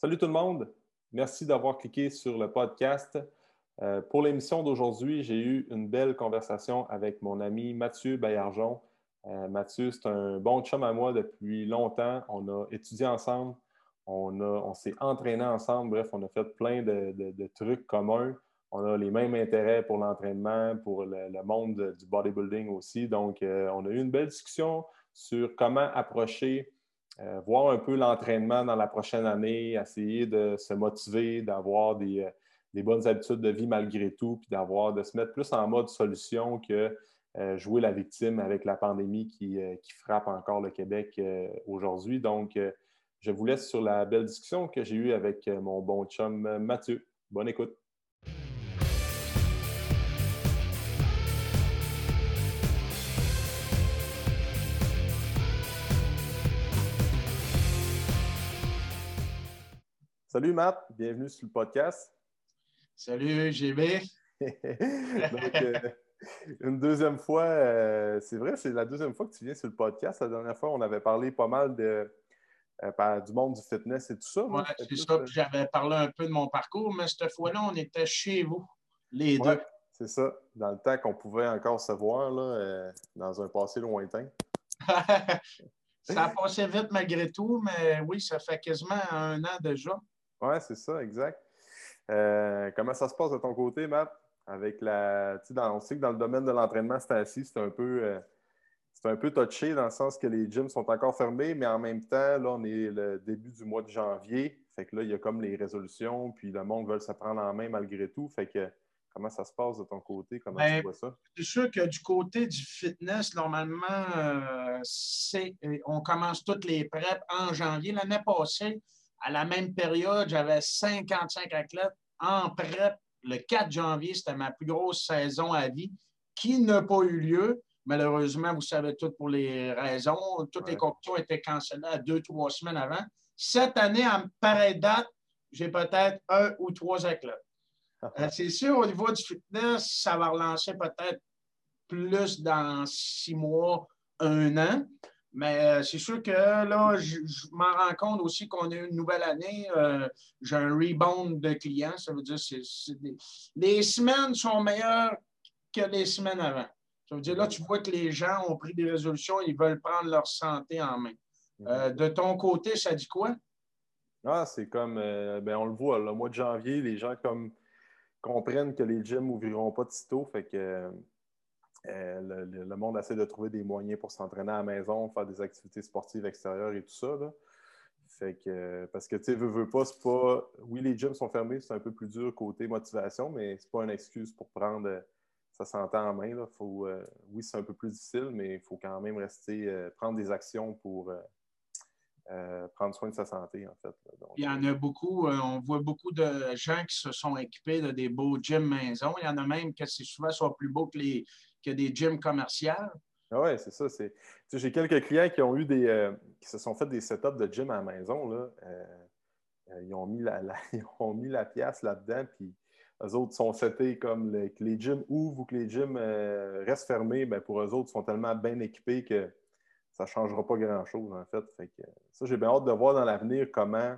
Salut tout le monde. Merci d'avoir cliqué sur le podcast. Euh, pour l'émission d'aujourd'hui, j'ai eu une belle conversation avec mon ami Mathieu Bayarjon. Euh, Mathieu, c'est un bon chum à moi depuis longtemps. On a étudié ensemble, on, s'est entraîné ensemble. Bref, on a fait plein de, trucs communs. On a les mêmes intérêts pour l'entraînement, pour le, monde du bodybuilding aussi. Donc, euh, on a eu une belle discussion sur comment approcher euh, voir un peu l'entraînement dans la prochaine année, essayer de se motiver, d'avoir des, euh, bonnes habitudes de vie malgré tout, puis d'avoir de se mettre plus en mode solution que euh, jouer la victime avec la pandémie qui, frappe encore le Québec aujourd'hui. Donc, je vous laisse sur la belle discussion que j'ai eue avec mon bon chum Mathieu. Bonne écoute. Salut Matt, bienvenue sur le podcast. Salut GB. Euh, une deuxième fois, euh, c'est vrai, c'est la deuxième fois que tu viens sur le podcast. La dernière fois, on avait parlé pas mal de, euh, du monde du fitness et tout ça. Oui, c'est ça. J'avais parlé un peu de mon parcours, mais cette fois-là, on était chez vous, les deux. C'est ça, dans le temps qu'on pouvait encore se voir là, dans un passé lointain. ça a passé vite malgré tout, mais oui, ça fait quasiment un an déjà. Oui, c'est ça, exact. Euh, comment ça se passe de ton côté, Matt? Avec la. Dans, on sait que dans le domaine de l'entraînement, c'est assis, c'est un peu. Euh, c'est un peu touché dans le sens que les gyms sont encore fermés, mais en même temps, là, on est le début du mois de janvier. Fait que là, il y a comme les résolutions, puis le monde veut se prendre en main malgré tout. Fait que comment ça se passe de ton côté? Comment tu ben, vois ça? C'est sûr que du côté du fitness, normalement, euh, on commence toutes les prep en janvier. L'année passée, à la même période, j'avais 55 athlètes en prep. Le 4 janvier, c'était ma plus grosse saison à vie qui n'a pas eu lieu. Malheureusement, vous savez tout pour les raisons. Toutes les compétitions étaient cancellées à deux, trois semaines avant. Cette année, à pareille date, j'ai peut-être un ou trois athlètes. Euh, c'est sûr, au niveau du fitness, ça va relancer peut-être plus dans six mois, un an. Mais euh, c'est sûr que là, je, m'en rends compte aussi qu'on a une nouvelle année. Euh, j'ai un rebound de clients. Ça veut dire que les semaines sont meilleures que les semaines avant. Ça veut dire là, tu vois que les gens ont pris des résolutions, ils veulent prendre leur santé en main. Euh, de ton côté, ça dit quoi? Ah, c'est comme, ben, on le voit, le mois de janvier, les gens comme comprennent que les gyms n'ouvriront pas de sitôt. Fait que euh, le, monde essaie de trouver des moyens pour s'entraîner à la maison, faire des activités sportives extérieures et tout ça. Fait que, parce que, tu sais, veux, pas, c'est pas. Oui, les gyms sont fermés, c'est un peu plus dur côté motivation, mais c'est pas une excuse pour prendre euh, sa santé en main. Là. Faut, euh, oui, c'est un peu plus difficile, mais il faut quand même rester, prendre des actions pour prendre soin de sa santé, en fait. il y en a beaucoup, on voit beaucoup de gens qui se sont équipés de des beaux gyms maison. Il y en a même qui, souvent, sont plus beaux que les, que des gyms commerciaux. Ah oui, c'est ça. J'ai quelques clients qui ont eu des. Euh, qui se sont fait des setups de gym à la maison. Là. Euh, euh, ils, ont mis la, ils ont mis la pièce là-dedans, puis eux autres sont setés comme que les gyms ouvrent ou que les gyms restent fermés. Ben pour eux autres, ils sont tellement bien équipés que ça ne changera pas grand-chose, en fait. ça, j'ai bien hâte de voir dans l'avenir comment.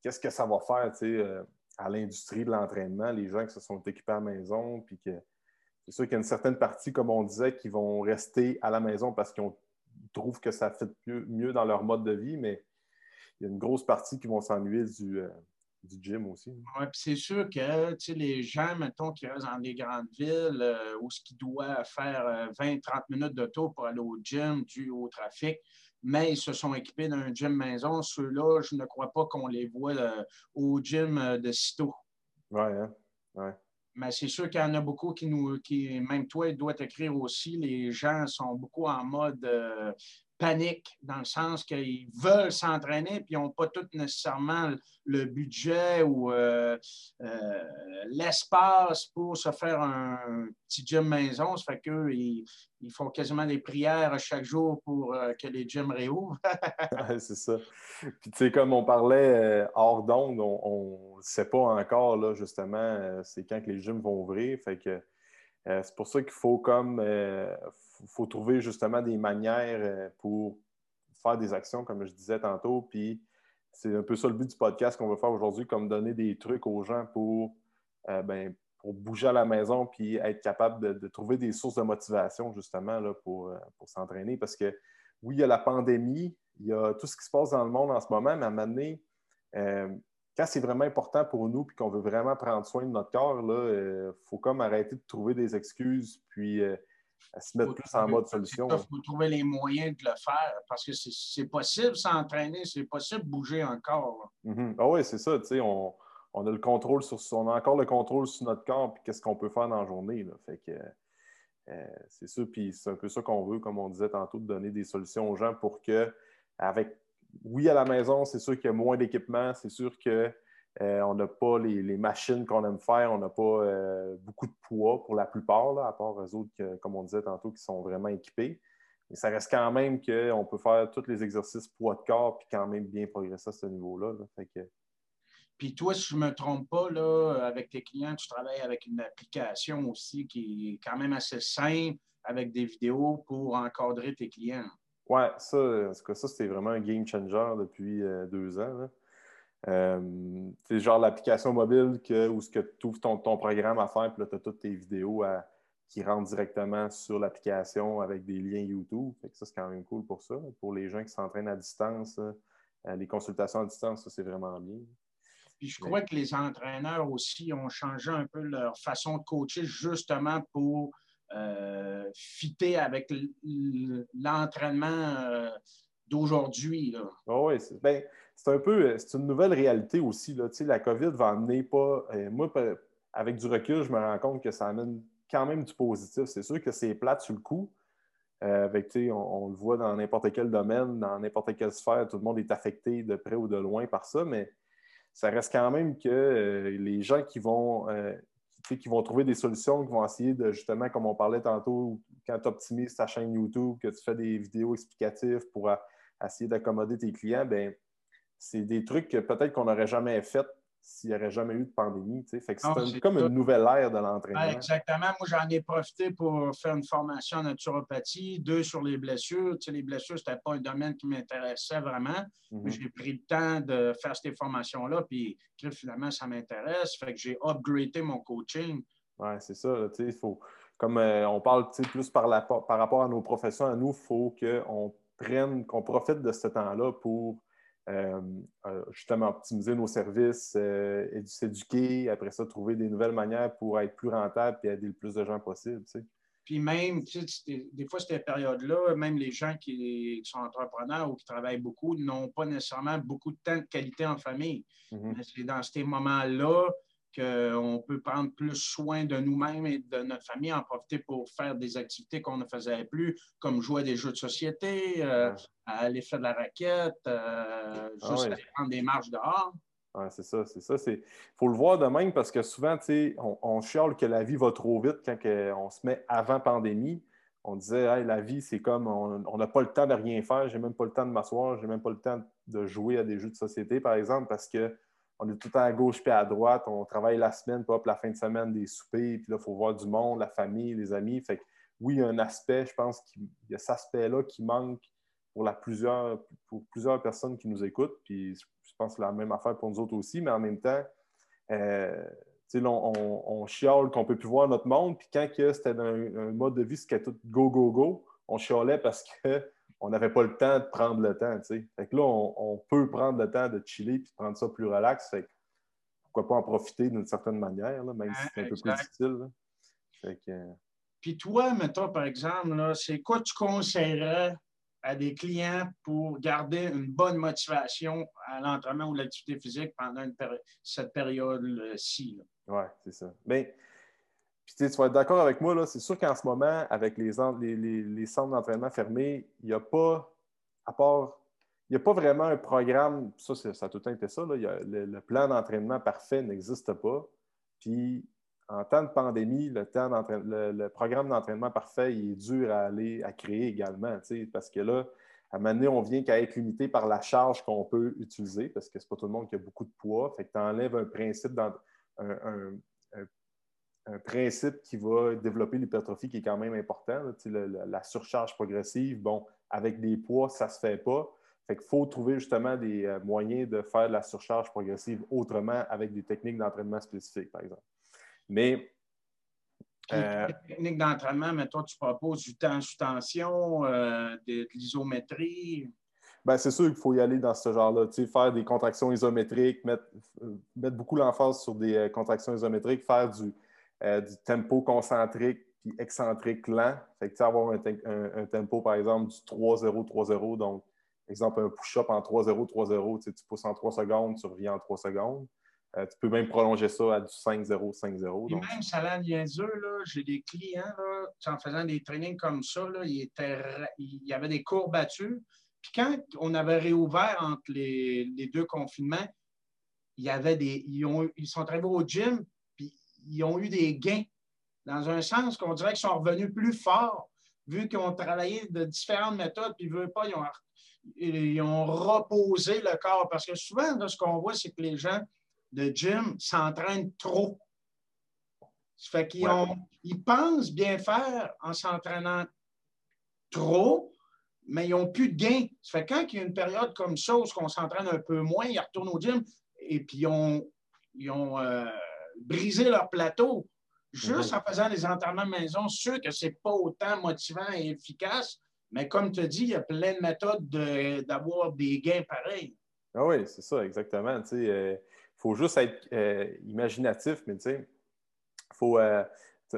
Qu'est-ce que ça va faire à l'industrie de l'entraînement, les gens qui se sont équipés à la maison, puis que c'est sûr qu'il y a une certaine partie, comme on disait, qui vont rester à la maison parce qu'ils trouvent que ça fait mieux, dans leur mode de vie, mais il y a une grosse partie qui vont s'ennuyer du, euh, gym aussi. Oui, puis c'est sûr que les gens, mettons, qui restent dans des grandes villes euh, où ce qui doit faire 20-30 euh, minutes de tour pour aller au gym dû au trafic, mais ils se sont équipés d'un gym maison. Ceux-là, je ne crois pas qu'on les voit au gym de sitôt. Oui, hein? Ouais. Mais c'est sûr qu'il y en a beaucoup qui nous, qui, même toi, doit t'écrire aussi, les gens sont beaucoup en mode euh, panique, dans le sens qu'ils veulent s'entraîner, puis ils n'ont pas tout nécessairement le budget ou euh, euh, l'espace pour se faire un petit gym maison. Ça fait qu'eux, ils, font quasiment des prières chaque jour pour que les gyms réouvrent. c'est ça. Puis, tu sais, comme on parlait hors d'onde, on ne sait pas encore, là, justement, c'est quand que les gyms vont ouvrir. Fait que c'est pour ça qu'il faut comme faut trouver justement des manières euh, pour faire des actions, comme je disais tantôt, puis c'est un peu ça le but du podcast qu'on veut faire aujourd'hui, comme donner des trucs aux gens pour, euh, ben, pour bouger à la maison puis être capable de, trouver des sources de motivation, justement, là, pour, pour s'entraîner. Parce que oui, il y a la pandémie, il y a tout ce qui se passe dans le monde en ce moment, mais à un moment donné, quand c'est vraiment important pour nous et qu'on veut vraiment prendre soin de notre corps, il euh, faut comme arrêter de trouver des excuses puis euh, se mettre plus en mode solution. Il faut trouver les moyens de le faire parce que c'est possible s'entraîner, c'est possible bouger encore. Mm-hmm. Ah oui, c'est ça. On, on, a le contrôle sur on a encore le contrôle sur notre corps et qu'est-ce qu'on peut faire dans la journée. Fait que euh, c'est ça, puis c'est un peu ça qu'on veut, comme on disait tantôt, de donner des solutions aux gens pour que, avec oui, à la maison, c'est sûr qu'il y a moins d'équipement, c'est sûr qu'on euh, n'a pas les, machines qu'on aime faire, on n'a pas euh, beaucoup de poids pour la plupart, à part eux autres, comme on disait tantôt, qui sont vraiment équipés. Mais ça reste quand même qu'on peut faire tous les exercices poids de corps puis quand même bien progresser à ce niveau-là. Puis toi, si je ne me trompe pas, là, avec tes clients, tu travailles avec une application aussi qui est quand même assez simple avec des vidéos pour encadrer tes clients. Oui, ça, ça c'était vraiment un game changer depuis euh, deux ans. Euh, c'est genre l'application mobile que, où tu ouvres ton, programme à faire, puis là, tu as toutes tes vidéos qui rentrent directement sur l'application avec des liens YouTube. ça, c'est quand même cool pour ça. Pour les gens qui s'entraînent à distance, euh, les consultations à distance, ça, c'est vraiment bien. Puis je crois que les entraîneurs aussi ont changé un peu leur façon de coacher justement pour euh, fitter avec l'entraînement euh, d'aujourd'hui. Ah oui, ben, c'est un peu, c'est une nouvelle réalité aussi. La COVID va amener pas. Euh, moi, avec du recul, je me rends compte que ça amène quand même du positif. C'est sûr que c'est plate sur le coup. avec, on, on, le voit dans n'importe quel domaine, dans n'importe quelle sphère, tout le monde est affecté de près ou de loin par ça, mais ça reste quand même que les gens qui vont, qui vont trouver des solutions, qui vont essayer de, justement, comme on parlait tantôt, quand tu optimises ta chaîne YouTube, que tu fais des vidéos explicatives pour essayer d'accommoder tes clients, ben c'est des trucs que peut-être qu'on n'aurait jamais fait s'il n'y aurait jamais eu de pandémie. c'est comme une nouvelle ère de l'entraînement. exactement. Moi, j'en ai profité pour faire une formation en naturopathie, deux sur les blessures. les blessures, ce n'était pas un domaine qui m'intéressait vraiment. Mhm. J'ai pris le temps de faire ces formations-là, puis finalement, ça m'intéresse. Fait que j'ai upgradé mon coaching. Oui, c'est ça. Il faut, comme euh, on parle plus par, par rapport à nos professions, à nous, il faut qu'on prenne, qu'on profite de ce temps-là pour justement optimiser nos services, euh, et s'éduquer, après ça, trouver des nouvelles manières pour être plus rentable et aider le plus de gens possible. Puis même, des fois, cette période-là, même les gens qui sont entrepreneurs ou qui travaillent beaucoup n'ont pas nécessairement beaucoup de temps de qualité en famille. Mm-hmm. C'est dans ces moments-là qu'on peut prendre plus soin de nous-mêmes et de notre famille, en profiter pour faire des activités qu'on ne faisait plus, comme jouer à des jeux de société, euh, aller faire de la raquette, euh, ah juste aller prendre des marches dehors. Oui, c'est ça, c'est ça. Il faut le voir de même parce que souvent, on, on chiale que la vie va trop vite quand on se met avant pandémie. On disait, la vie, c'est comme on n'a pas le temps de rien faire, j'ai même pas le temps de m'asseoir, j'ai même pas le temps de jouer à des jeux de société, par exemple, parce que on est tout le temps à gauche puis à droite. On travaille la semaine, pas la fin de semaine des soupers. Puis là, il faut voir du monde, la famille, les amis. Fait que oui, il y a un aspect, je pense qu'il y a cet aspect-là qui manque pour, plusieurs, personnes qui nous écoutent. Puis je pense que c'est la même affaire pour nous autres aussi, mais en même temps, euh, on, on, chiale qu'on ne peut plus voir notre monde. Puis quand c'était un, un, mode de vie, c'était tout go, go, go, on chialait parce que on n'avait pas le temps de prendre le temps. Fait que là, on, peut prendre le temps de chiller et de prendre ça plus relax. Fait pourquoi pas en profiter d'une certaine manière, même si c'est un peu plus difficile. Puis toi, mettons, par exemple, c'est quoi tu conseillerais à des clients pour garder une bonne motivation à l'entraînement ou l'activité physique pendant cette période-ci? Oui, c'est ça. Bien, puis tu vas être d'accord avec moi, c'est sûr qu'en ce moment, avec les, les, centres d'entraînement fermés, il n'y a pas, à part, il n'y a pas vraiment un programme, ça, ça a tout le temps été ça, le, plan d'entraînement parfait n'existe pas. Puis en temps de pandémie, le, temps le, programme d'entraînement parfait, il est dur à aller à créer également, parce que là, à un moment donné, on vient qu'à être limité par la charge qu'on peut utiliser, parce que ce n'est pas tout le monde qui a beaucoup de poids. Fait que tu enlèves un principe dans un principe qui va développer l'hypertrophie qui est quand même important. la, surcharge progressive, bon, avec des poids, ça ne se fait pas. Fait qu'il faut trouver justement des euh, moyens de faire de la surcharge progressive autrement avec des techniques d'entraînement spécifiques, par exemple. Mais. Euh, techniques d'entraînement, mais toi, tu proposes du temps sous tension, euh, de, l'isométrie. Ben, c'est sûr qu'il faut y aller dans ce genre-là. Faire des contractions isométriques, mettre, mettre beaucoup l'emphase sur des contractions isométriques, faire du, du tempo concentrique puis excentrique lent. Fait que, avoir un, tempo, par exemple, du 3-0, 3-0, donc exemple, un push-up en 3-0, 3-0, tu pousses en 3 secondes, tu reviens en 3 secondes. Euh, tu peux même prolonger ça à du 5-0, 5-0. Et même, ça a niaiseux, j'ai des clients, là, en faisant des trainings comme ça, là, il, y avait des courbatures. Puis quand on avait réouvert entre les, deux confinements, il y avait des, ils, ont, ils sont arrivés au gym, ils ont eu des gains. Dans un sens qu'on dirait qu'ils sont revenus plus forts, vu qu'ils ont travaillé de différentes méthodes, puis veulent pas, ils ont ils ont reposé le corps. Parce que souvent, ce qu'on voit, c'est que les gens de gym s'entraînent trop. Ça fait qu'ils ils pensent bien faire en s'entraînant trop, mais ils n'ont plus de gain. Ça fait quand il y a une période comme ça où on s'entraîne un peu moins, ils retournent au gym et puis ils ont, ils ont euh, brisé leur plateau juste mhm. en faisant des entraînements maison. Sûr que ce n'est pas autant motivant et efficace, mais comme tu as dit, il y a plein de méthodes d'avoir des gains pareils. Ah oui, c'est ça, exactement. Il euh, faut juste être euh, imaginatif, mais il faut, euh,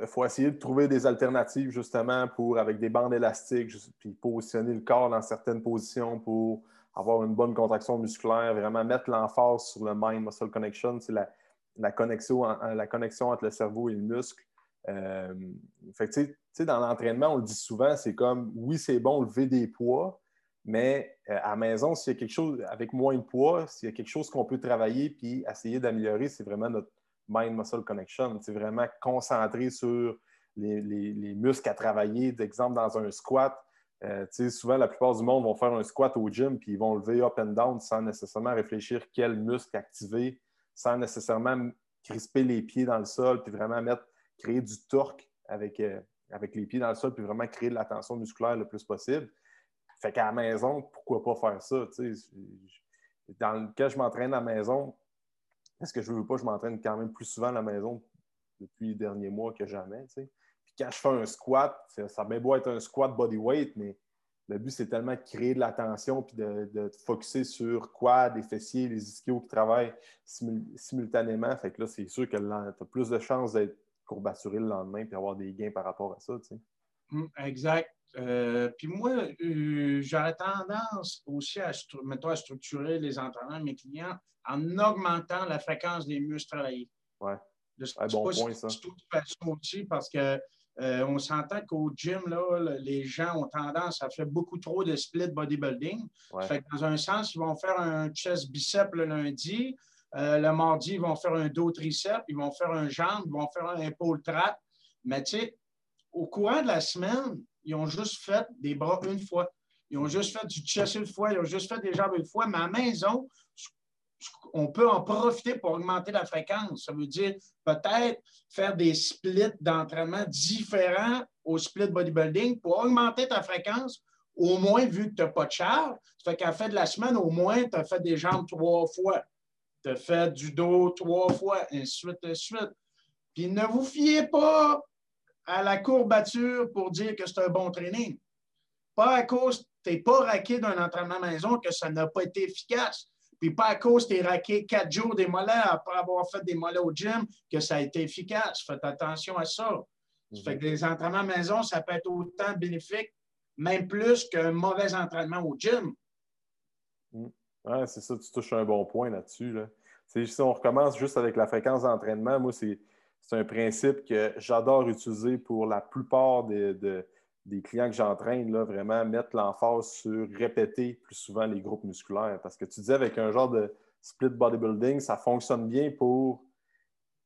faut essayer de trouver des alternatives justement pour, avec des bandes élastiques, puis positionner le corps dans certaines positions pour avoir une bonne contraction musculaire, vraiment mettre l'emphase sur le mind-muscle connection, c'est la, la, connexion, entre le cerveau et le muscle. Euh, fait dans l'entraînement, on le dit souvent, c'est comme oui, c'est bon lever des poids, mais euh, à maison, s'il y a quelque chose avec moins de poids, s'il y a quelque chose qu'on peut travailler puis essayer d'améliorer, c'est vraiment notre mind-muscle connection. C'est vraiment concentré sur les, muscles à travailler. D'exemple, dans un squat, euh, souvent, la plupart du monde vont faire un squat au gym puis ils vont lever up and down sans nécessairement réfléchir quel muscle activer, sans nécessairement crisper les pieds dans le sol puis vraiment mettre créer du torque avec, euh, avec les pieds dans le sol, puis vraiment créer de la tension musculaire le plus possible. Fait qu'à la maison, pourquoi pas faire ça? Dans le cas je m'entraîne à la maison, est-ce que je veux pas, je m'entraîne quand même plus souvent à la maison depuis les derniers mois que jamais. Puis quand je fais un squat, ça, ça bien beau être un squat bodyweight, mais le but, c'est tellement de créer de la tension puis de, de focuser sur quoi, les fessiers, les ischios qui travaillent simultanément. Fait que là, c'est sûr que tu as plus de chances d'être courbaturé le lendemain puis avoir des gains par rapport à ça. Tu sais. Hum, exact. Euh, puis moi, euh, j'aurais tendance aussi à, à structurer les entraînements de mes clients en augmentant la fréquence des muscles travaillés. Oui. Un bon point, ça. toute façon aussi parce que euh, on s'entend qu'au gym, là, les gens ont tendance à faire beaucoup trop de split bodybuilding. Fait que dans un sens, ils vont faire un chest bicep le lundi, euh, le mardi, ils vont faire un dos triceps, ils vont faire un jambe, ils vont faire un épaule trap. Mais tu sais, au courant de la semaine, ils ont juste fait des bras une fois. Ils ont juste fait du chest une fois, ils ont juste fait des jambes une fois. Mais à la maison, on peut en profiter pour augmenter la fréquence. Ça veut dire peut-être faire des splits d'entraînement différents au split bodybuilding pour augmenter ta fréquence, au moins vu que tu n'as pas de charge. Ça fait qu'à la fin de la semaine, au moins, tu as fait des jambes trois fois tu as fait du dos trois fois, ainsi de suite. Puis ne vous fiez pas à la courbature pour dire que c'est un bon training. Pas à cause tu n'es pas raqué d'un entraînement maison que ça n'a pas été efficace. Puis pas à cause que tu es raqué quatre jours des mollets après avoir fait des mollets au gym que ça a été efficace. Faites attention à ça. Ça fait que des entraînements maison, ça peut être autant bénéfique, même plus qu'un mauvais entraînement au gym. Mm. Oui, c'est ça, tu touches un bon point là-dessus. Si on recommence juste avec la fréquence d'entraînement, moi, c'est un principe que j'adore utiliser pour la plupart des, des clients que j'entraîne, vraiment mettre l'emphase sur répéter plus souvent les groupes musculaires. Parce que tu disais, avec un genre de split bodybuilding, ça fonctionne bien pour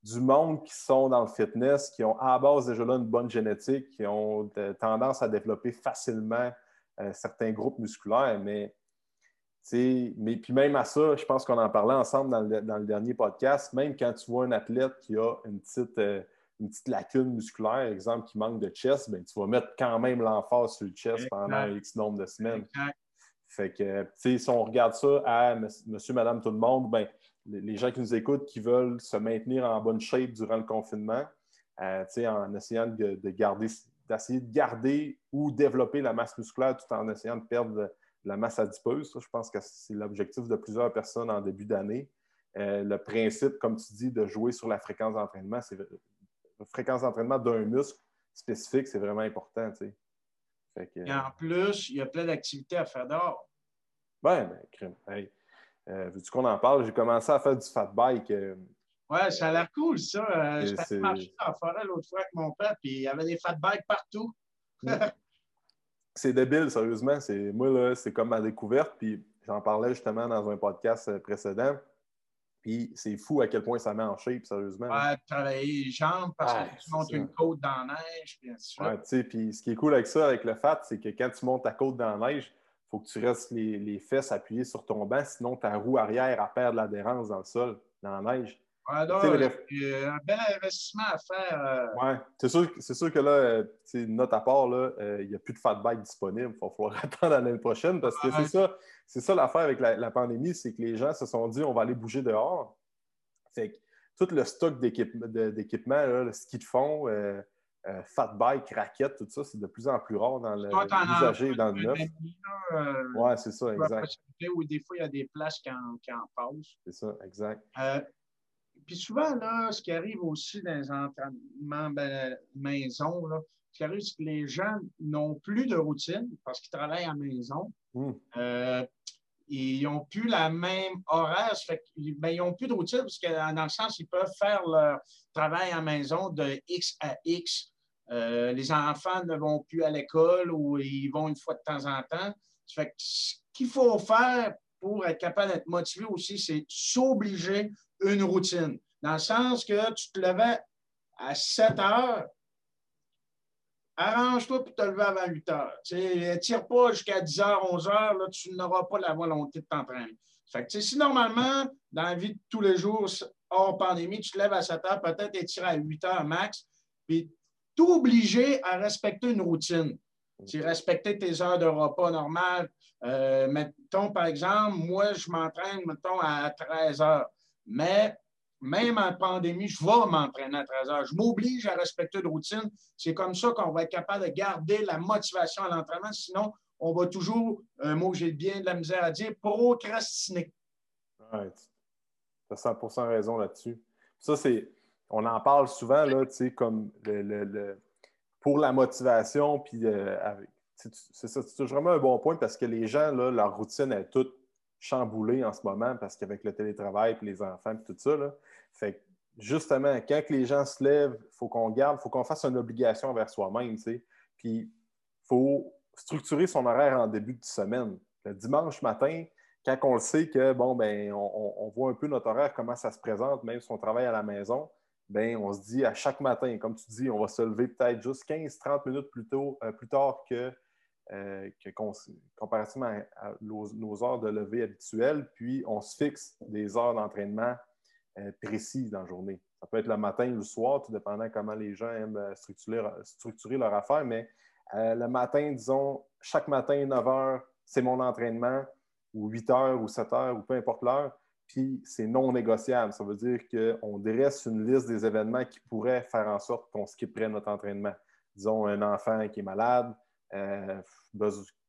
du monde qui sont dans le fitness, qui ont à la base déjà là une bonne génétique, qui ont tendance à développer facilement euh, certains groupes musculaires, mais mais puis même à ça, je pense qu'on en parlait ensemble dans le, dernier podcast, même quand tu vois un athlète qui a une petite, euh, une petite lacune musculaire, exemple, qui manque de chest, ben, tu vas mettre quand même l'emphase sur le chest pendant X nombre de semaines. Fait que, si on regarde ça à monsieur, madame, tout le monde, ben, les gens qui nous écoutent, qui veulent se maintenir en bonne shape durant le confinement, euh, en essayant de, garder, d'essayer de garder ou développer la masse musculaire tout en essayant de perdre la masse adipeuse. je pense que c'est l'objectif de plusieurs personnes en début d'année. Euh, le principe, comme tu dis, de jouer sur la fréquence d'entraînement, c'est fréquence d'entraînement d'un muscle spécifique, c'est vraiment important. Et en plus, il y a plein d'activités à faire dehors. Oui, ben, crème. Hey. Euh, veux-tu qu'on en parle? J'ai commencé à faire du fat bike. Euh, ouais, ça a l'air cool, ça. Euh, J'étais marché dans la forêt l'autre fois avec mon père, puis il y avait des fat bikes partout. c'est débile, sérieusement. Moi, là, c'est comme ma découverte, puis j'en parlais justement dans un podcast précédent. Puis c'est fou à quel point ça met en shape, sérieusement. Ouais, travailler les jambes parce que tu montes une côte dans la neige, puis Ouais, tu sais, puis ce qui est cool avec ça, avec le fat, c'est que quand tu montes ta côte dans la neige, il faut que tu restes les, fesses appuyées sur ton banc, sinon ta roue arrière a perdre l'adhérence dans le sol, dans la neige. Ouais, donc, a un bel investissement à faire. Euh. Oui, c'est sûr, sûr, que là, euh, note à part, euh, il n'y a plus de fat bike disponible. Il va falloir attendre l'année prochaine parce que c'est ça, c'est ça l'affaire avec la, pandémie, c'est que les gens se sont dit on va aller bouger dehors. Fait que tout le stock d'équipement, le ski de fond, fat bike, raquettes, tout ça, c'est de plus en plus rare dans l'usager, dans le neuf. oui, c'est ça, exact. Ou des fois, il y a des places qui en, qui en passent. C'est ça, exact puis souvent, là, ce qui arrive aussi dans les entraînements ben, maison, là, ce qui arrive, c'est que les gens n'ont plus de routine parce qu'ils travaillent à la maison. Hmm. Euh, ils n'ont plus la même horaire. Ben, ils n'ont plus de routine parce que dans le sens, ils peuvent faire leur travail à maison de X à X. Euh, les enfants ne vont plus à l'école ou ils vont une fois de temps en temps. Ce qu'il faut faire pour être capable d'être motivé aussi, c'est s'obliger une routine. Dans le sens que tu te levais à 7 heures, arrange-toi pour te lever avant 8 heures. Ne tire pas jusqu'à 10 heures, 11 heures, là, tu n'auras pas la volonté de t'entraîner. Si normalement, dans la vie de tous les jours, hors pandémie, tu te lèves à 7 heures, peut-être étirer à 8 heures max, puis t'obliger à respecter une routine. Respecter tes heures de repas normales. Euh, mettons, par exemple, moi, je m'entraîne, mettons, à 13 heures. Mais même en pandémie, je vais m'entraîner à 13 heures. Je m'oblige à respecter une routine. C'est comme ça qu'on va être capable de garder la motivation à l'entraînement. Sinon, on va toujours, un mot que j'ai bien de la misère à dire, procrastiner. Oui, tu as 100% raison là-dessus. Ça, c'est, on en parle souvent, là, tu sais, comme le, pour la motivation, puis euh, c'est ça, c'est vraiment un bon point parce que les gens, là, leur routine est toute chamboulé en ce moment parce qu'avec le télétravail et les enfants et tout ça, là, fait justement, quand les gens se lèvent, il faut qu'on garde, il faut qu'on fasse une obligation envers soi-même, Puis, il faut structurer son horaire en début de semaine. Le dimanche matin, quand on le sait que, bon, ben, on, voit un peu notre horaire, comment ça se présente, même si on travaille à la maison, ben, on se dit à chaque matin, comme tu dis, on va se lever peut-être juste 15-30 minutes plus, tôt, euh, plus tard que euh, comparativement à, nos, heures de lever habituelles, puis on se fixe des heures d'entraînement euh, précises dans la journée. Ça peut être le matin ou le soir, tout dépendant comment les gens aiment euh, structurer, leur affaire, mais le matin, disons, chaque matin, 9 heures, c'est mon entraînement, ou 8 heures, ou 7 heures, ou peu importe l'heure, puis c'est non négociable. Ça veut dire qu'on dresse une liste des événements qui pourraient faire en sorte qu'on skipperait notre entraînement. Disons, un enfant qui est malade, euh,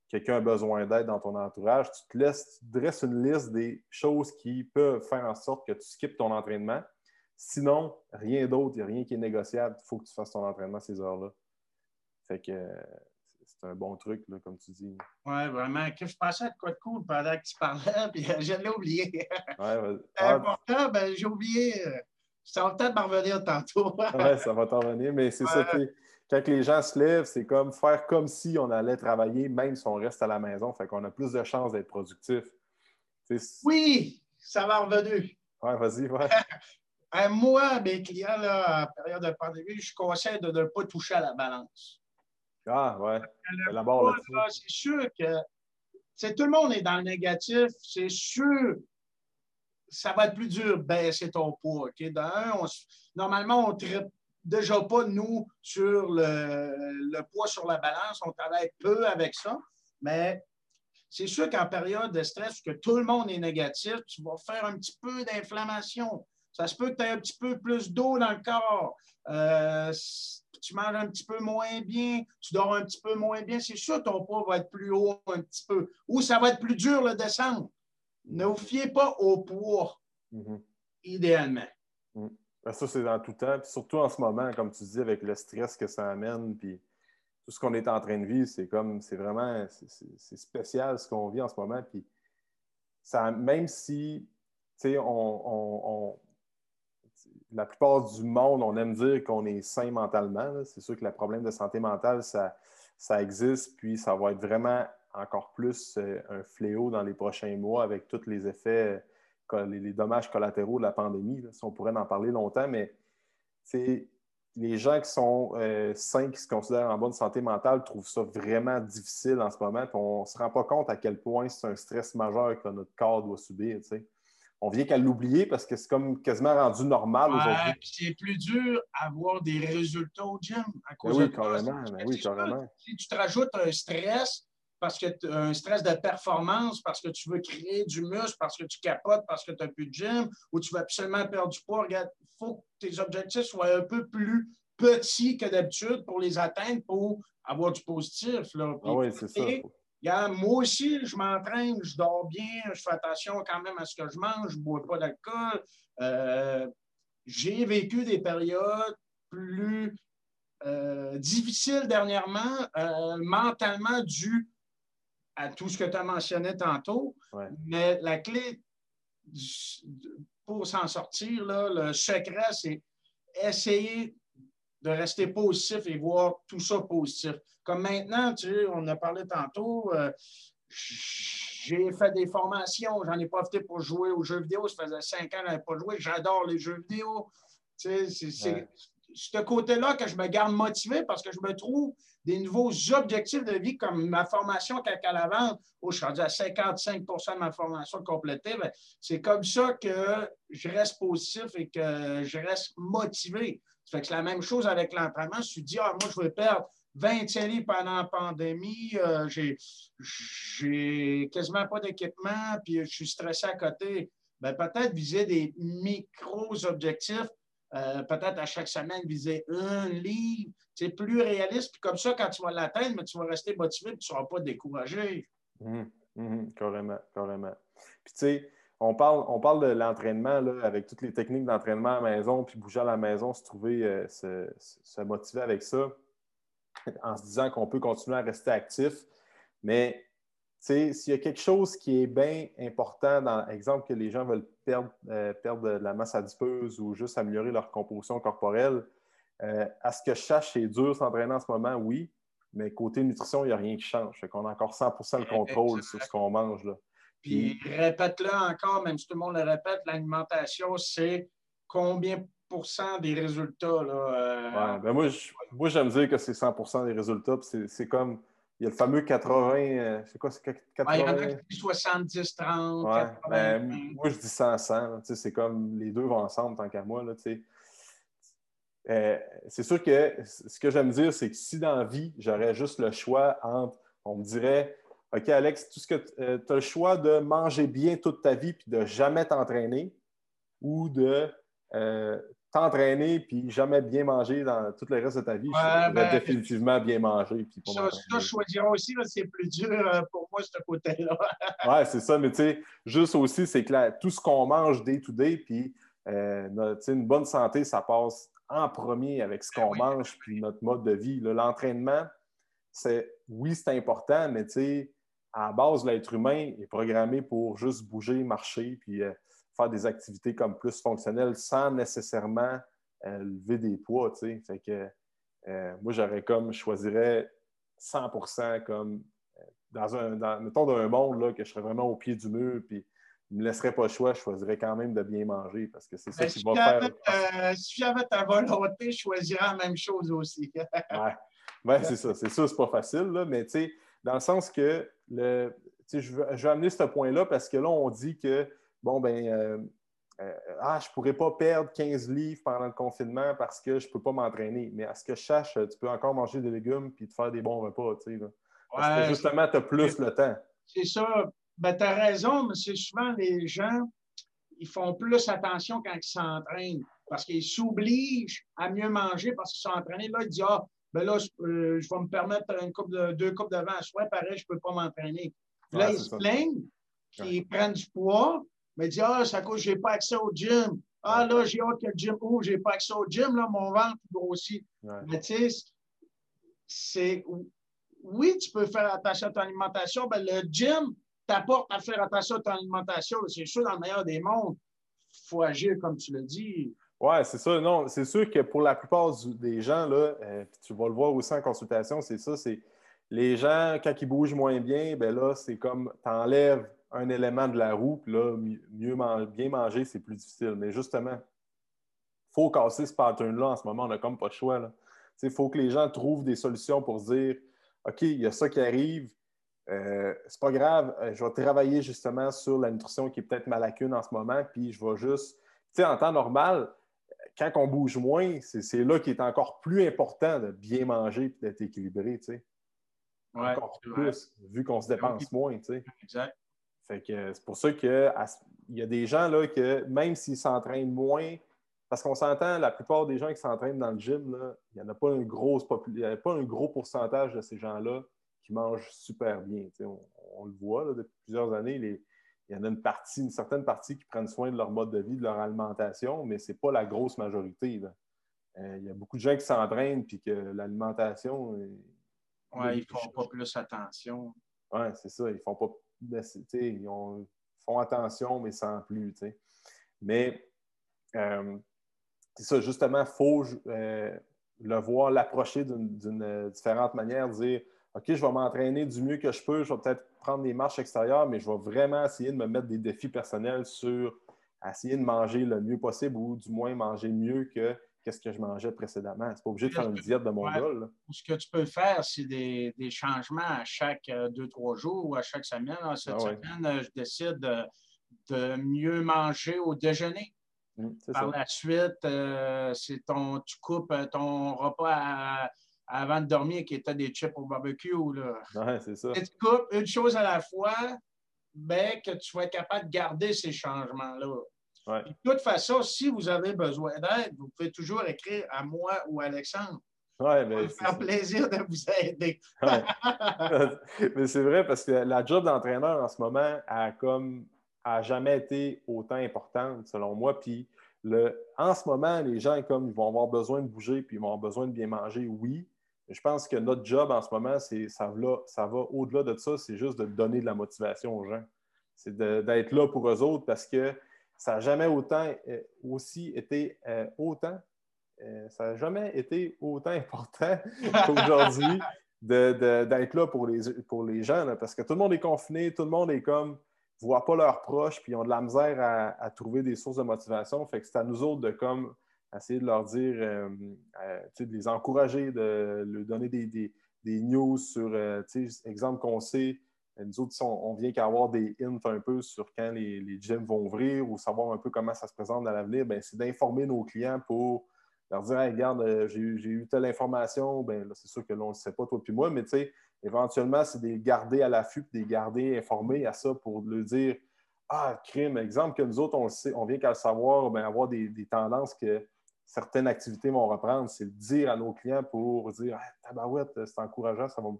quelqu'un a besoin d'aide dans ton entourage, tu te laisses, tu dresses une liste des choses qui peuvent faire en sorte que tu skippes ton entraînement. Sinon, rien d'autre, il n'y a rien qui est négociable. Il faut que tu fasses ton entraînement à ces heures-là. Fait que c'est un bon truc, comme tu dis. Oui, vraiment. je pensais à quoi de cool pendant que tu parlais, puis je l'ai oublié. Ouais, c'est important, ben, j'ai oublié. Ça va peut-être m'en revenir tantôt. oui, ça va t'en revenir, mais c'est ça ça quand les gens se lèvent, c'est comme faire comme si on allait travailler, même si on reste à la maison. Fait qu'on a plus de chances d'être productif. Oui, ça va revenir. Oui, vas-y, ouais. Moi, mes clients, là, en période de pandémie, je conseille de ne pas toucher à la balance. Ah, ouais. C'est sûr que tout le monde est dans le négatif. C'est sûr ça va être plus dur de baisser ton poids. OK? normalement, on ne traite déjà pas, nous, sur le, poids sur la balance. On travaille peu avec ça, mais c'est sûr qu'en période de stress, que tout le monde est négatif, tu vas faire un petit peu d'inflammation. Ça se peut que tu aies un petit peu plus d'eau dans le corps. Euh, tu manges un petit peu moins bien, tu dors un petit peu moins bien. C'est sûr que ton poids va être plus haut un petit peu. Ou ça va être plus dur le descendre. Ne vous fiez pas au poids, mm-hmm. idéalement. Mm. Ben, ça, c'est dans tout temps. Puis surtout en ce moment, comme tu dis, avec le stress que ça amène, puis tout ce qu'on est en train de vivre, c'est comme, c'est vraiment, c'est spécial ce qu'on vit en ce moment. Puis ça, même si, tu sais, on, la plupart du monde, on aime dire qu'on est sain mentalement. C'est sûr que le problème de santé mentale, ça, ça existe, puis ça va être vraiment encore plus euh, un fléau dans les prochains mois avec tous les effets, les, dommages collatéraux de la pandémie. Si on pourrait en parler longtemps, mais les gens qui sont euh, sains, qui se considèrent en bonne santé mentale, trouvent ça vraiment difficile en ce moment. on ne se rend pas compte à quel point c'est un stress majeur que notre corps doit subir on vient qu'à l'oublier parce que c'est comme quasiment rendu normal aujourd'hui. C'est plus dur d'avoir des résultats au gym à ben cause oui, carrément, ben oui, carrément. Si tu te rajoutes un stress, parce que un stress de performance, parce que tu veux créer du muscle, parce que tu capotes, parce que tu n'as plus de gym, ou tu veux absolument perdre du poids, regarde, il faut que tes objectifs soient un peu plus petits que d'habitude pour les atteindre, pour avoir du positif. Là. ah oui, c'est ça moi aussi, je m'entraîne, je dors bien, je fais attention quand même à ce que je mange, je ne bois pas d'alcool. Euh, j'ai vécu des périodes plus euh, difficiles dernièrement, euh, mentalement dû à tout ce que tu as mentionné tantôt. Mais la clé pour s'en sortir, là, le secret, c'est essayer de rester positif et voir tout ça positif. Comme maintenant, tu sais, on a parlé tantôt, euh, j'ai fait des formations, j'en ai profité pour jouer aux jeux vidéo. Ça faisait cinq ans que je n'avais pas joué. J'adore les jeux vidéo. Tu sais, c'est ce côté-là que je me garde motivé parce que je me trouve des nouveaux objectifs de vie comme ma formation qu'à la vente, où je suis rendu à 55% de ma formation complétée. Ben, c'est comme ça que je reste positif et que je reste motivé. C'est la même chose avec l'entraînement. Je me suis dit, ah, moi, je veux perdre 25 livres pendant la pandémie. Euh, j'ai quasiment pas d'équipement, puis je suis stressé à côté. Ben, peut-être viser des micros-objectifs. Euh, peut-être à chaque semaine, viser un livre. C'est plus réaliste. Puis comme ça, quand tu vas l'atteindre, tu vas rester motivé et tu ne seras pas découragé. Mmh, mmh, carrément, carrément. Puis tu sais, on parle, on parle de l'entraînement avec toutes les techniques d'entraînement à la maison, puis bouger à la maison, se trouver, euh, se, motiver avec ça, en se disant qu'on peut continuer à rester actif. Mais s'il y a quelque chose qui est bien important, dans l'exemple que les gens veulent perdre, euh, perdre de la masse adipeuse ou juste améliorer leur composition corporelle, euh, à ce que je sache, c'est dur s'entraîner en ce moment, oui, mais côté nutrition, il n'y a rien qui change. Fait qu'on a encore 100% le contrôle sur ce qu'on mange. Là. Puis répète-le encore, même si tout le monde le répète, l'alimentation, c'est combien pour cent des résultats? Là, euh? ben moi, moi, j'aime dire que c'est 100% des résultats. C'est comme, il y a le fameux 80, euh, c'est quoi, c'est 80? il y en a qui 70, 30, ben, moi, je dis 100, 100. C'est comme les deux vont ensemble, tant qu'à moi. Là, euh, c'est sûr que ce que j'aime dire, c'est que si dans la vie, j'aurais juste le choix entre, on me dirait, OK, Alex, tu euh, as le choix de manger bien toute ta vie puis de jamais t'entraîner ou de euh, t'entraîner puis jamais bien manger dans tout le reste de ta vie. je ben, définitivement bien manger. Puis ça, ça, je aussi, c'est plus dur euh, pour moi, ce côté-là. oui, c'est ça, mais tu sais, juste aussi, c'est que tout ce qu'on mange day to day, puis une bonne santé, ça passe en premier avec ce ben qu'on mange puis notre mode de vie. L'entraînement, c'est oui, c'est important, mais tu sais, à la base, l'être humain est programmé pour juste bouger, marcher, puis euh, faire des activités comme plus fonctionnelles sans nécessairement euh, lever des poids. Fait que euh, moi, j'aurais comme, je choisirais 100 comme dans un, dans, mettons, d'un monde là, que je serais vraiment au pied du mur, puis ne me laisserait pas le choix, je choisirais quand même de bien manger parce que c'est ça ben, qui va faire. si j'avais ta volonté, je choisirais la même chose aussi. oui, ouais, c'est ça. C'est ça, c'est pas facile, là, mais tu sais, dans le sens que le, je, veux, je amener ce point-là parce que là, on dit que, bon, ben, euh, euh, ah, je ne pourrais pas perdre 15 livres pendant le confinement parce que je ne peux pas m'entraîner. Mais à ce que je sache, tu peux encore manger des légumes et te faire des bons repas. Tu sais, Parce que justement, tu as plus le temps. C'est ça. Ben, tu as raison, mais c'est souvent les gens, ils font plus attention quand ils s'entraînent parce qu'ils s'obligent à mieux manger parce qu'ils sont entraînés. Là, ils disent Ah, ben là, je, euh, vais me permettre une coupe de, deux coupes de vin à soir, pareil, je ne peux pas m'entraîner. Là, ils se plaignent qu'ils prennent du poids, mais disent Ah, ça cause que je n'ai pas accès au gym. Ah, là, j'ai hâte que le gym ouvre, je n'ai pas accès au gym, là, mon ventre grossit. Mais tu sais, c'est. Oui, tu peux faire attention à ton alimentation, mais le gym t'apporte à faire attention à ton alimentation. C'est sûr, dans le meilleur des mondes, il faut agir comme tu l'as dit. Oui, c'est ça. Non, c'est sûr que pour la plupart des gens, là, euh, tu vas le voir aussi en consultation, c'est ça, c'est les gens, quand ils bougent moins bien, ben là, c'est comme tu enlèves un élément de la roue, puis là, mieux bien manger, c'est plus difficile. Mais justement, il faut casser ce pattern-là en ce moment, on n'a comme pas de choix. Il faut que les gens trouvent des solutions pour se dire OK, il y a ça qui arrive, euh, c'est pas grave, euh, je vais travailler justement sur la nutrition qui est peut-être ma lacune en ce moment, puis je vais juste, tu sais, en temps normal, quand on bouge moins, c'est là qu'il est encore plus important de bien manger et d'être équilibré, tu sais. encore plus, vu qu'on se dépense moins, tu sais. Exact. Fait que c'est pour ça qu'il y a des gens là que même s'ils s'entraînent moins, parce qu'on s'entend, la plupart des gens qui s'entraînent dans le gym, il n'y en a pas un gros, a pas un gros pourcentage de ces gens-là qui mangent super bien. On, le voit depuis plusieurs années, il y en a une partie, une certaine partie qui prennent soin de leur mode de vie, de leur alimentation, mais ce n'est pas la grosse majorité. Euh, il y a beaucoup de gens qui s'entraînent et que l'alimentation. Oui, ils ne font pas plus attention. Oui, c'est ça. Ils font pas. Ils, font attention, mais sans plus. Mais euh, c'est ça, justement, il faut euh, le voir, l'approcher d'une différente manière, dire OK, je vais m'entraîner du mieux que je peux, je vais peut-être prendre des marches extérieures, mais je vais vraiment essayer de me mettre des défis personnels sur essayer de manger le mieux possible ou du moins manger mieux que ce que je mangeais précédemment. C'est pas obligé de faire une diète de mon ouais. Ce que tu peux faire, c'est des, changements à chaque euh, deux, trois jours ou à chaque semaine. Cette ah semaine, euh, je décide de, mieux manger au déjeuner. Mmh, Par la suite, euh, c'est ton, tu coupes ton repas à avant de dormir qui étaient des chips au barbecue. Là. c'est ça. tu coupes une chose à la fois, mais que tu sois capable de garder ces changements-là. De toute façon, si vous avez besoin d'aide, vous pouvez toujours écrire à moi ou à Alexandre. Ouais, mais ça faire plaisir de vous aider. mais c'est vrai parce que la job d'entraîneur en ce moment a comme a jamais été autant importante selon moi. Puis le, en ce moment, les gens comme ils vont avoir besoin de bouger puis ils vont avoir besoin de bien manger, oui. Je pense que notre job en ce moment, c'est ça va, ça va au-delà de ça, c'est juste de donner de la motivation aux gens. C'est d'être là pour eux autres parce que ça n'a jamais autant euh, aussi été euh, autant, euh, ça n'a jamais été autant important qu'aujourd'hui d'être là pour les, pour les gens. parce que tout le monde est confiné, tout le monde est comme ne voient pas leurs proches, puis ils ont de la misère à, trouver des sources de motivation. Fait que c'est à nous autres de comme essayer de leur dire, de les encourager, de leur donner des, des, news sur, exemple qu'on sait, nous autres, on, vient qu'à avoir des hints un peu sur quand les, les, gyms vont ouvrir ou savoir un peu comment ça se présente dans l'avenir, ben, c'est d'informer nos clients pour leur dire regarde, j'ai eu telle information, ben, c'est sûr que l'on ne sait pas, toi puis moi, mais éventuellement, c'est de les garder à l'affût, de les garder informés à ça pour leur dire Ah, crime, exemple que nous autres, on, sait, on vient qu'à le savoir, ben, avoir des, des tendances que certaines activités vont reprendre, c'est le dire à nos clients pour dire ah, tabarouette, c'est encourageant, ça va me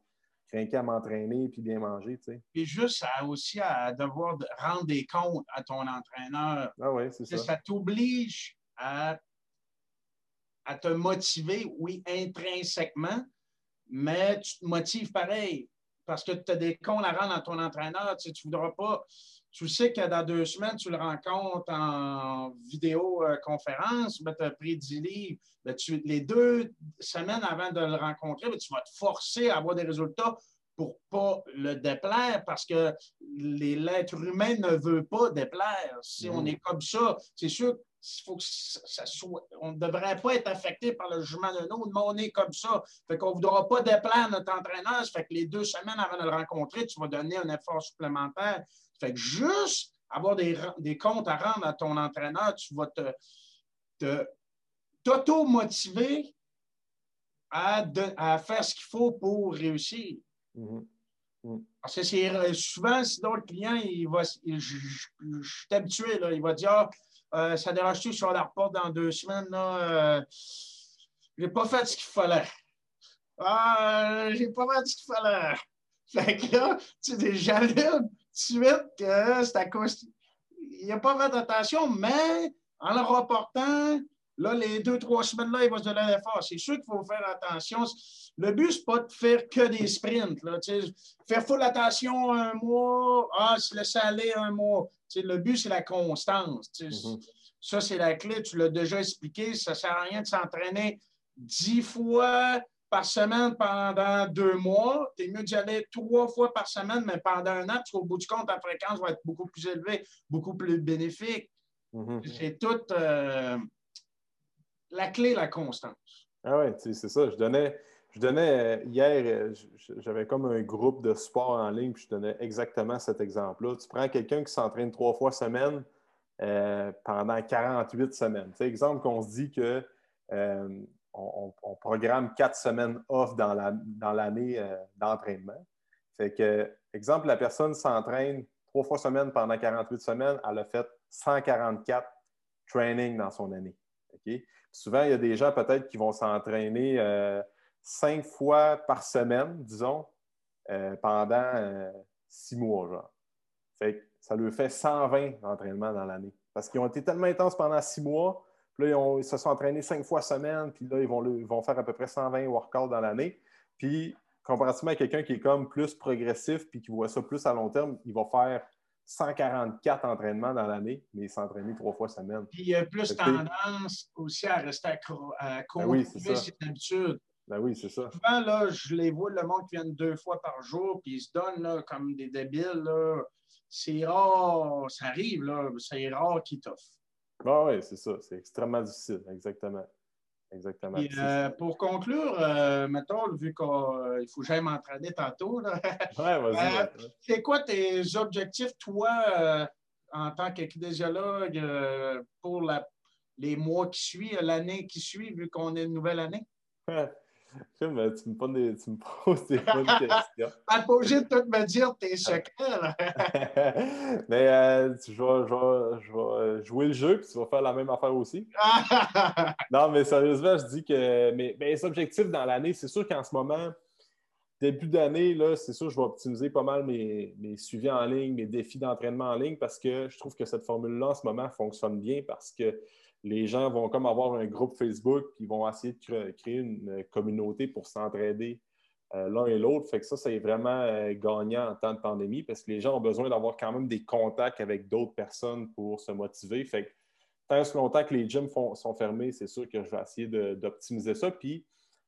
craquer à m'entraîner puis bien manger. Tu sais. Et juste aussi à devoir rendre des comptes à ton entraîneur. Ah oui, c'est ça. Ça t'oblige à, à te motiver, oui, intrinsèquement, mais tu te motives pareil parce que tu as des comptes à rendre à ton entraîneur. Tu ne voudras pas tu sais que dans deux semaines, tu le rencontres en vidéoconférence, ben, tu as pris 10 livres. Ben, les deux semaines avant de le rencontrer, ben, tu vas te forcer à avoir des résultats pour ne pas le déplaire parce que l'être humain ne veut pas déplaire. Si on mm. est comme ça, c'est sûr faut que ça soit, on ne devrait pas être affecté par le jugement d'un autre, mais on est comme ça. Fait qu'on ne voudra pas déplaire notre entraîneur. Ça fait que les deux semaines avant de le rencontrer, tu vas donner un effort supplémentaire. Fait que juste avoir des, des comptes à rendre à ton entraîneur, tu vas te, t'auto-motiver à, à, faire ce qu'il faut pour réussir. Mm-hmm. Mm. Parce que c'est souvent, sinon le client, il va, je, suis habitué, là, il va dire ah, ça dérange-tu sur la porte dans deux semaines? Là, j'ai pas fait ce qu'il fallait. Ah, j'ai pas fait ce qu'il fallait. Fait que là, tu sais, j'allume tout de suite que c'est à cause. Il n'a pas fait attention, mais en le reportant, là, les deux, trois semaines-là, il va se donner l'effort. C'est sûr qu'il faut faire attention. Le but, ce n'est pas de faire que des sprints. Là, faire full attention un mois, ah, se laisser aller un mois. le but, c'est la constance. Mm-hmm. Ça, c'est la clé. Tu l'as déjà expliqué. Ça ne sert à rien de s'entraîner dix fois par semaine pendant deux mois. Tu es mieux d'y aller trois fois par semaine, mais pendant un an, au bout du compte, ta fréquence va être beaucoup plus élevée, beaucoup plus bénéfique. Mm-hmm. C'est toute euh, la clé, la constance. Ah oui, c'est ça. Je donnais, je donnais euh, hier, euh, j'avais comme un groupe de sport en ligne, puis je donnais exactement cet exemple-là. Tu prends quelqu'un qui s'entraîne trois fois semaine pendant 48 semaines. C'est exemple qu'on se dit que on, programme quatre semaines off dans l'année euh, d'entraînement. Fait que, exemple, la personne s'entraîne trois fois semaine pendant 48 semaines, elle a fait 144 trainings dans son année. Souvent, il y a des gens peut-être qui vont s'entraîner euh, cinq fois par semaine, disons, euh, pendant six mois. Genre. Ça lui fait 120 entraînements dans l'année. Parce qu'ils ont été tellement intenses pendant six mois puis là, ils, se sont entraînés cinq fois semaine, puis là, ils vont, vont faire à peu près 120 workouts dans l'année. Puis, comparativement à quelqu'un qui est comme plus progressif, puis qui voit ça plus à long terme, il va faire 144 entraînements dans l'année, mais s'entraîner trois fois semaine. Puis il y a plus tendance aussi à rester à, à ben oui, cette habitude. Ben oui, c'est ça. Souvent, là, je les vois, le monde qui vient deux fois par jour, puis ils se donnent là, comme des débiles. C'est rare, ça arrive, là, c'est rare qu'ils t'offrent. Ah oui, c'est ça. C'est extrêmement difficile, exactement. Exactement. Euh, pour conclure, euh, mettons, vu qu'il euh, faut que j'aille m'entraîner tantôt, vas-y. c'est quoi tes objectifs, toi, en tant qu'équidiologue, pour la, les mois qui suivent, l'année qui suit, vu qu'on est une nouvelle année? tu, me poses des, tu me poses des bonnes questions. pas obligé de tout me dire tes secrets. Mais euh, je, vais, je, vais, jouer le jeu puis tu vas faire la même affaire aussi. non, mais sérieusement, je dis que mais, mais les objectifs dans l'année, c'est sûr qu'en ce moment, début d'année, c'est sûr je vais optimiser pas mal mes, mes suivis en ligne, mes défis d'entraînement en ligne parce que je trouve que cette formule-là en ce moment fonctionne bien parce que les gens vont comme avoir un groupe Facebook, puis ils vont essayer de créer une communauté pour s'entraider euh, l'un et l'autre. Fait que ça, c'est vraiment euh, gagnant en temps de pandémie parce que les gens ont besoin d'avoir quand même des contacts avec d'autres personnes pour se motiver. Fait que tant que les gyms sont fermés, c'est sûr que je vais essayer d'optimiser ça. Puis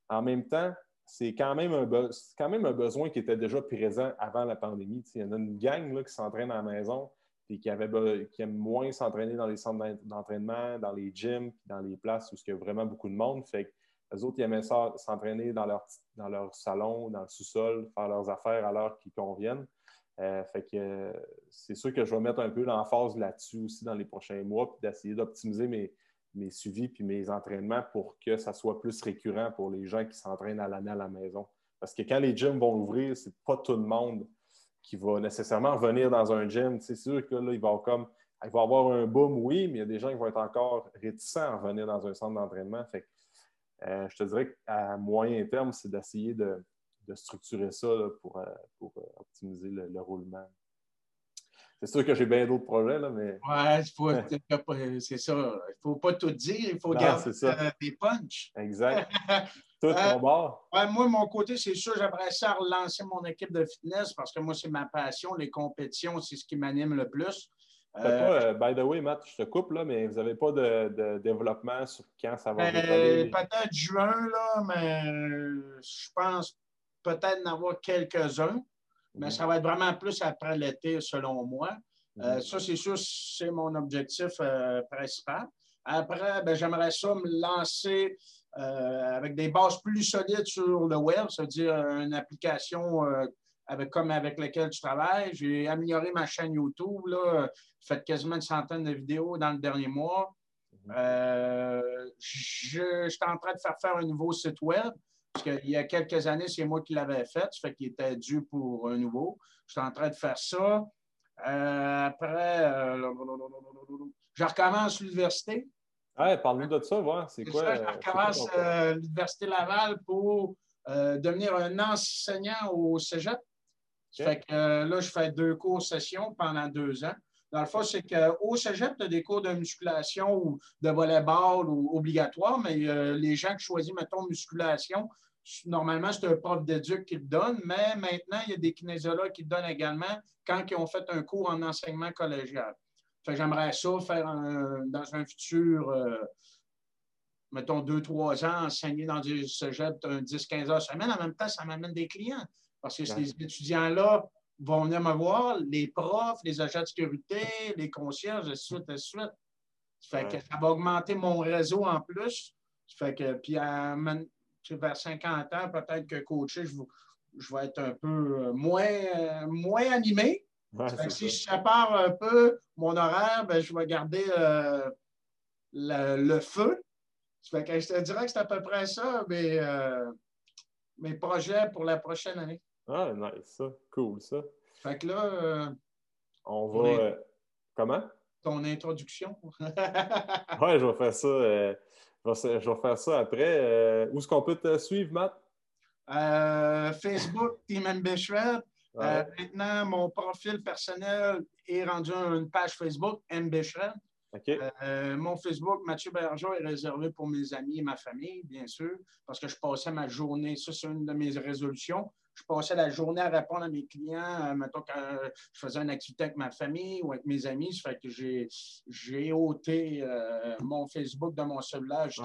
en même temps, c'est quand, même un besoin qui était déjà présent avant la pandémie. il y en a une gang qui s'entraîne à la maison puis qui, avait, qui aiment moins s'entraîner dans les centres d'entraînement, dans les gyms, dans les places où il y a vraiment beaucoup de monde. Fait que les autres, ils aimaient s'entraîner dans leur, dans leur salon, dans le sous-sol, faire leurs affaires à l'heure qui conviennent. Euh, fait que c'est sûr que je vais mettre un peu l'emphase là-dessus aussi dans les prochains mois, puis d'essayer d'optimiser mes, mes suivis puis mes entraînements pour que ça soit plus récurrent pour les gens qui s'entraînent à l'année à la maison. Parce que quand les gyms vont ouvrir, c'est pas tout le monde qui va nécessairement venir dans un gym. C'est sûr que là, il va comme il va avoir un boom, oui, mais il y a des gens qui vont être encore réticents à venir dans un centre d'entraînement. Fait euh, je te dirais qu'à moyen terme, c'est d'essayer de, structurer ça pour, euh, pour euh, optimiser le, roulement. C'est sûr que j'ai bien d'autres projets, là, mais. Ouais, c'est ça. Il ne faut pas tout dire, il faut garder des punchs. Exact. Tout ton bord? moi, mon côté, c'est sûr, j'aimerais ça relancer mon équipe de fitness parce que moi, c'est ma passion. Les compétitions, c'est ce qui m'anime le plus. Euh, by the way, Matt, je te coupe, là, mais vous n'avez pas de, développement sur quand ça va euh, Peut-être juin, là, mais je pense peut-être en avoir quelques-uns, mais mhm. ça va être vraiment plus après l'été, selon moi. Euh, mhm. ça, c'est sûr, c'est mon objectif euh, principal. Après, ben, j'aimerais ça me lancer euh, avec des bases plus solides sur le web, c'est-à-dire une application euh, avec, comme avec laquelle je travaille. J'ai amélioré ma chaîne YouTube, là, fait quasiment une centaine de vidéos dans le dernier mois. Mhm. Euh, je, suis en train de faire faire un nouveau site web. Parce qu'il y a quelques années, c'est moi qui l'avais fait. Ça fait qu'il était dû pour un nouveau. Je suis en train de faire ça. Euh, après, euh, je recommence l'université. Ouais, parle-nous de ça, voir. C'est quoi? je recommence l'Université Laval pour devenir un enseignant au cégep. Fait que là, je fais deux cours sessions pendant deux ans. Dans le fond, c'est qu'au cégep, tu as des cours de musculation ou de volleyball ou obligatoire, mais euh, les gens qui choisissent, mettons, musculation, normalement, c'est un prof d'éduc qui le donne, mais maintenant, il y a des kinésiologues qui le donnent également quand ils ont fait un cours en enseignement collégial. J'aimerais ça faire dans un futur, euh, mettons, deux, trois ans, enseigner dans du cégep 10-15 heures semaine. En même temps, ça m'amène des clients. Parce que ces étudiants-là vont venir me voir, les profs, les agents de sécurité, les concierges, et suite, et suite. Ça fait que ça va augmenter mon réseau en plus. Ça fait que, puis à, vers 50 ans, peut-être que coacher, je, je, vais être un peu euh, moins, euh, si je sépare un peu mon horaire, ben, je vais garder euh, le, feu. Ça fait que je te dirais que c'est à peu près ça, mes, mes projets pour la prochaine année. Ah, nice, ça. Cool, ça. Fait que là. Euh, on va. Euh, comment? Ton introduction. ouais, je vais faire ça. Euh, je, vais, faire ça après. où est-ce qu'on peut te suivre, Matt? Facebook, Team MB maintenant, mon profil personnel est rendu une page Facebook, MB mon Facebook, Mathieu Bergeau, est réservé pour mes amis et ma famille, bien sûr, parce que je passais ma journée, ça c'est une de mes résolutions, je passais la journée à répondre à mes clients, euh, mettons quand je faisais une activité avec ma famille ou avec mes amis. Ça fait que j'ai ôté euh, mon Facebook de mon cellulaire Je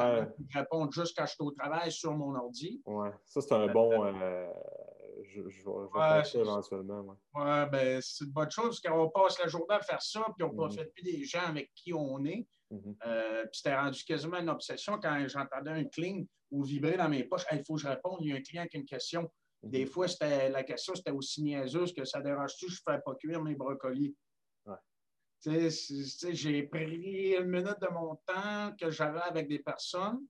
réponds juste quand je suis au travail sur mon ordi. Oui, ça c'est un bon. Euh, je, vais faire ça éventuellement. Oui, ben, c'est une bonne chose parce qu'on passe la journée à faire ça, puis on ne mm plus des gens avec qui on est. Mhm. puis c'était rendu quasiment une obsession quand j'entendais un cling ou vibrer dans mes poches. Il faut que je réponde, il y a un client qui a une question. Des fois, la question, c'était aussi niaiseuse que ça dérange-tu, je ne fais pas cuire mes brocolis? J'ai pris une minute de mon temps que j'avais avec des personnes mhm.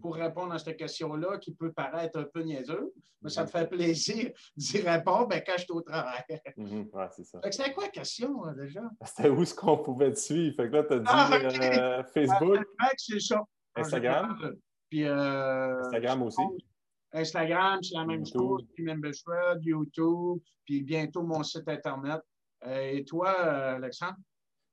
Pour répondre à cette question-là qui peut paraître un peu niaiseuse, mais ça me fait plaisir d'y répondre ben, quand je suis au travail. Mhm. c'est ça. C'était quoi la question hein, déjà? C'était où est-ce qu'on pouvait te suivre? Fait que là, tu as dit ah, euh, Facebook. Instagram. Puis, euh, Instagram aussi. Instagram, c'est la même chose, puis Membershred, YouTube, puis bientôt mon site Internet. Euh, et toi, euh, Alexandre?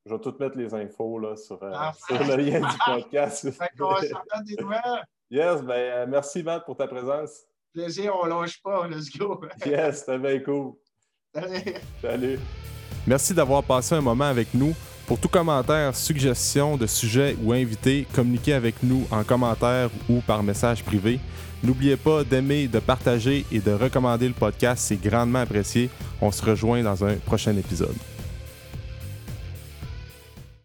Je vais tout mettre les infos là, sur, euh, le lien du podcast. des nouvelles. Yes, ben, merci Matt pour ta présence. Plaisir, on ne lâche pas, let's go. yes, c'était bien cool. Salut. Salut. Merci d'avoir passé un moment avec nous. Pour tout commentaire, suggestion de sujet ou invité, communiquez avec nous en commentaire ou par message privé. N'oubliez pas d'aimer, de partager et de recommander le podcast, c'est grandement apprécié. On se rejoint dans un prochain épisode.